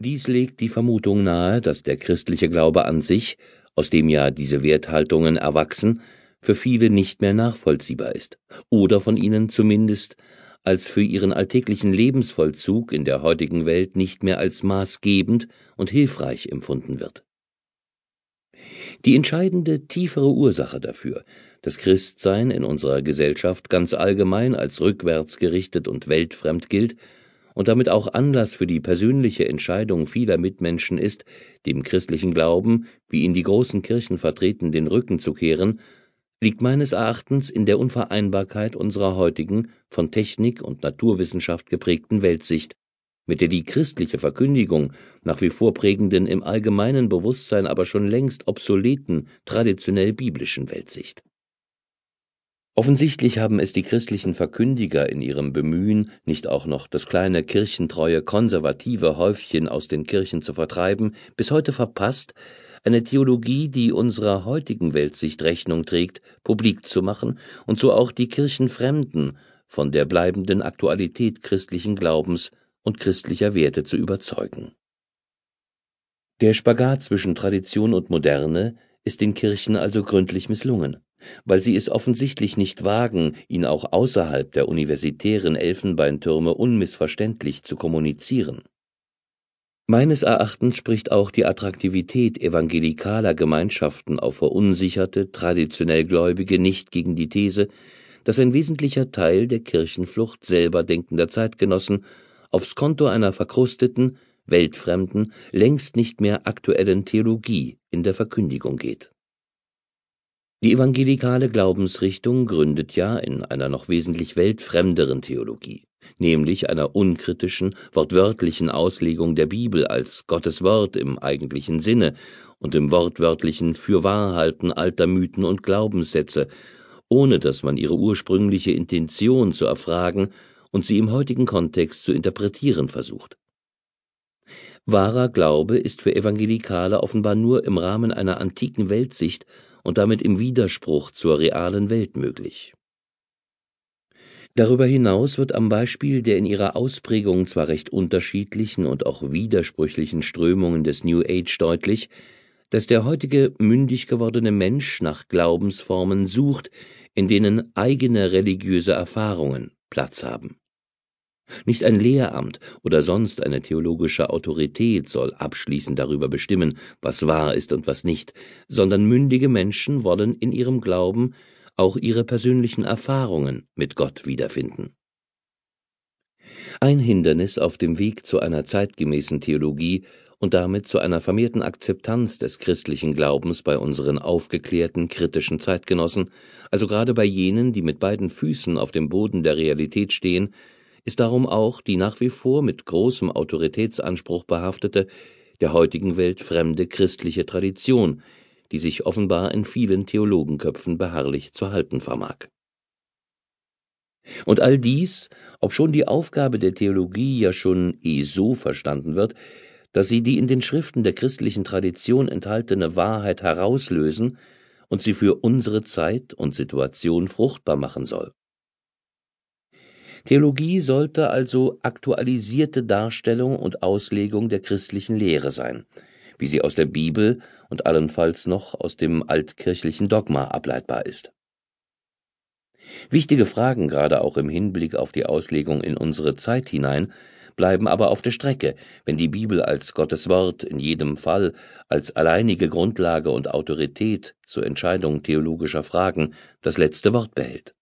Dies legt die Vermutung nahe, dass der christliche Glaube an sich, aus dem ja diese Werthaltungen erwachsen, für viele nicht mehr nachvollziehbar ist oder von ihnen zumindest als für ihren alltäglichen Lebensvollzug in der heutigen Welt nicht mehr als maßgebend und hilfreich empfunden wird. Die entscheidende tiefere Ursache dafür, dass Christsein in unserer Gesellschaft ganz allgemein als rückwärts gerichtet und weltfremd gilt und damit auch Anlass für die persönliche Entscheidung vieler Mitmenschen ist, dem christlichen Glauben, wie ihn die großen Kirchen vertreten, den Rücken zu kehren, liegt meines Erachtens in der Unvereinbarkeit unserer heutigen, von Technik und Naturwissenschaft geprägten Weltsicht, mit der die christliche Verkündigung nach wie vor prägenden, im allgemeinen Bewusstsein aber schon längst obsoleten, traditionell biblischen Weltsicht Offensichtlich haben es die christlichen Verkündiger in ihrem Bemühen, nicht auch noch das kleine kirchentreue konservative Häufchen aus den Kirchen zu vertreiben, bis heute verpasst, eine Theologie, die unserer heutigen Weltsicht Rechnung trägt, publik zu machen und so auch die Kirchenfremden von der bleibenden Aktualität christlichen Glaubens und christlicher Werte zu überzeugen. Der Spagat zwischen Tradition und Moderne ist den Kirchen also gründlich misslungen weil sie es offensichtlich nicht wagen, ihn auch außerhalb der universitären Elfenbeintürme unmissverständlich zu kommunizieren. Meines Erachtens spricht auch die Attraktivität evangelikaler Gemeinschaften auf verunsicherte, traditionell Gläubige nicht gegen die These, dass ein wesentlicher Teil der Kirchenflucht selber denkender Zeitgenossen aufs Konto einer verkrusteten, weltfremden, längst nicht mehr aktuellen Theologie in der Verkündigung geht die evangelikale Glaubensrichtung gründet ja in einer noch wesentlich weltfremderen Theologie, nämlich einer unkritischen, wortwörtlichen Auslegung der Bibel als Gottes Wort im eigentlichen Sinne und im wortwörtlichen Fürwahrhalten alter Mythen und Glaubenssätze, ohne dass man ihre ursprüngliche Intention zu erfragen und sie im heutigen Kontext zu interpretieren versucht. Wahrer Glaube ist für Evangelikale offenbar nur im Rahmen einer antiken Weltsicht und damit im Widerspruch zur realen Welt möglich. Darüber hinaus wird am Beispiel der in ihrer Ausprägung zwar recht unterschiedlichen und auch widersprüchlichen Strömungen des New Age deutlich, dass der heutige mündig gewordene Mensch nach Glaubensformen sucht, in denen eigene religiöse Erfahrungen Platz haben nicht ein Lehramt oder sonst eine theologische Autorität soll abschließend darüber bestimmen, was wahr ist und was nicht, sondern mündige Menschen wollen in ihrem Glauben auch ihre persönlichen Erfahrungen mit Gott wiederfinden. Ein Hindernis auf dem Weg zu einer zeitgemäßen Theologie und damit zu einer vermehrten Akzeptanz des christlichen Glaubens bei unseren aufgeklärten, kritischen Zeitgenossen, also gerade bei jenen, die mit beiden Füßen auf dem Boden der Realität stehen, ist darum auch die nach wie vor mit großem Autoritätsanspruch behaftete, der heutigen Welt fremde christliche Tradition, die sich offenbar in vielen Theologenköpfen beharrlich zu halten vermag. Und all dies, obschon die Aufgabe der Theologie ja schon eh so verstanden wird, dass sie die in den Schriften der christlichen Tradition enthaltene Wahrheit herauslösen und sie für unsere Zeit und Situation fruchtbar machen soll. Theologie sollte also aktualisierte Darstellung und Auslegung der christlichen Lehre sein, wie sie aus der Bibel und allenfalls noch aus dem altkirchlichen Dogma ableitbar ist. Wichtige Fragen, gerade auch im Hinblick auf die Auslegung in unsere Zeit hinein, bleiben aber auf der Strecke, wenn die Bibel als Gottes Wort in jedem Fall als alleinige Grundlage und Autorität zur Entscheidung theologischer Fragen das letzte Wort behält.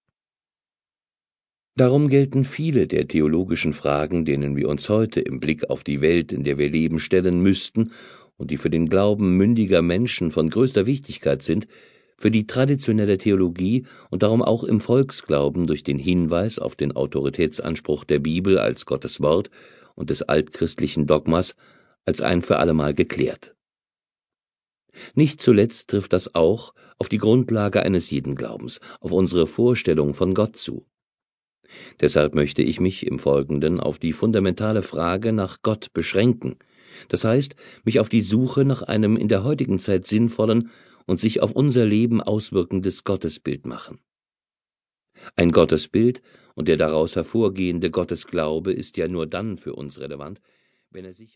Darum gelten viele der theologischen Fragen, denen wir uns heute im Blick auf die Welt, in der wir leben, stellen müssten und die für den Glauben mündiger Menschen von größter Wichtigkeit sind, für die traditionelle Theologie und darum auch im Volksglauben durch den Hinweis auf den Autoritätsanspruch der Bibel als Gottes Wort und des altchristlichen Dogmas als ein für allemal geklärt. Nicht zuletzt trifft das auch auf die Grundlage eines jeden Glaubens, auf unsere Vorstellung von Gott zu. Deshalb möchte ich mich im Folgenden auf die fundamentale Frage nach Gott beschränken, das heißt, mich auf die Suche nach einem in der heutigen Zeit sinnvollen und sich auf unser Leben auswirkendes Gottesbild machen. Ein Gottesbild und der daraus hervorgehende Gottesglaube ist ja nur dann für uns relevant, wenn er sich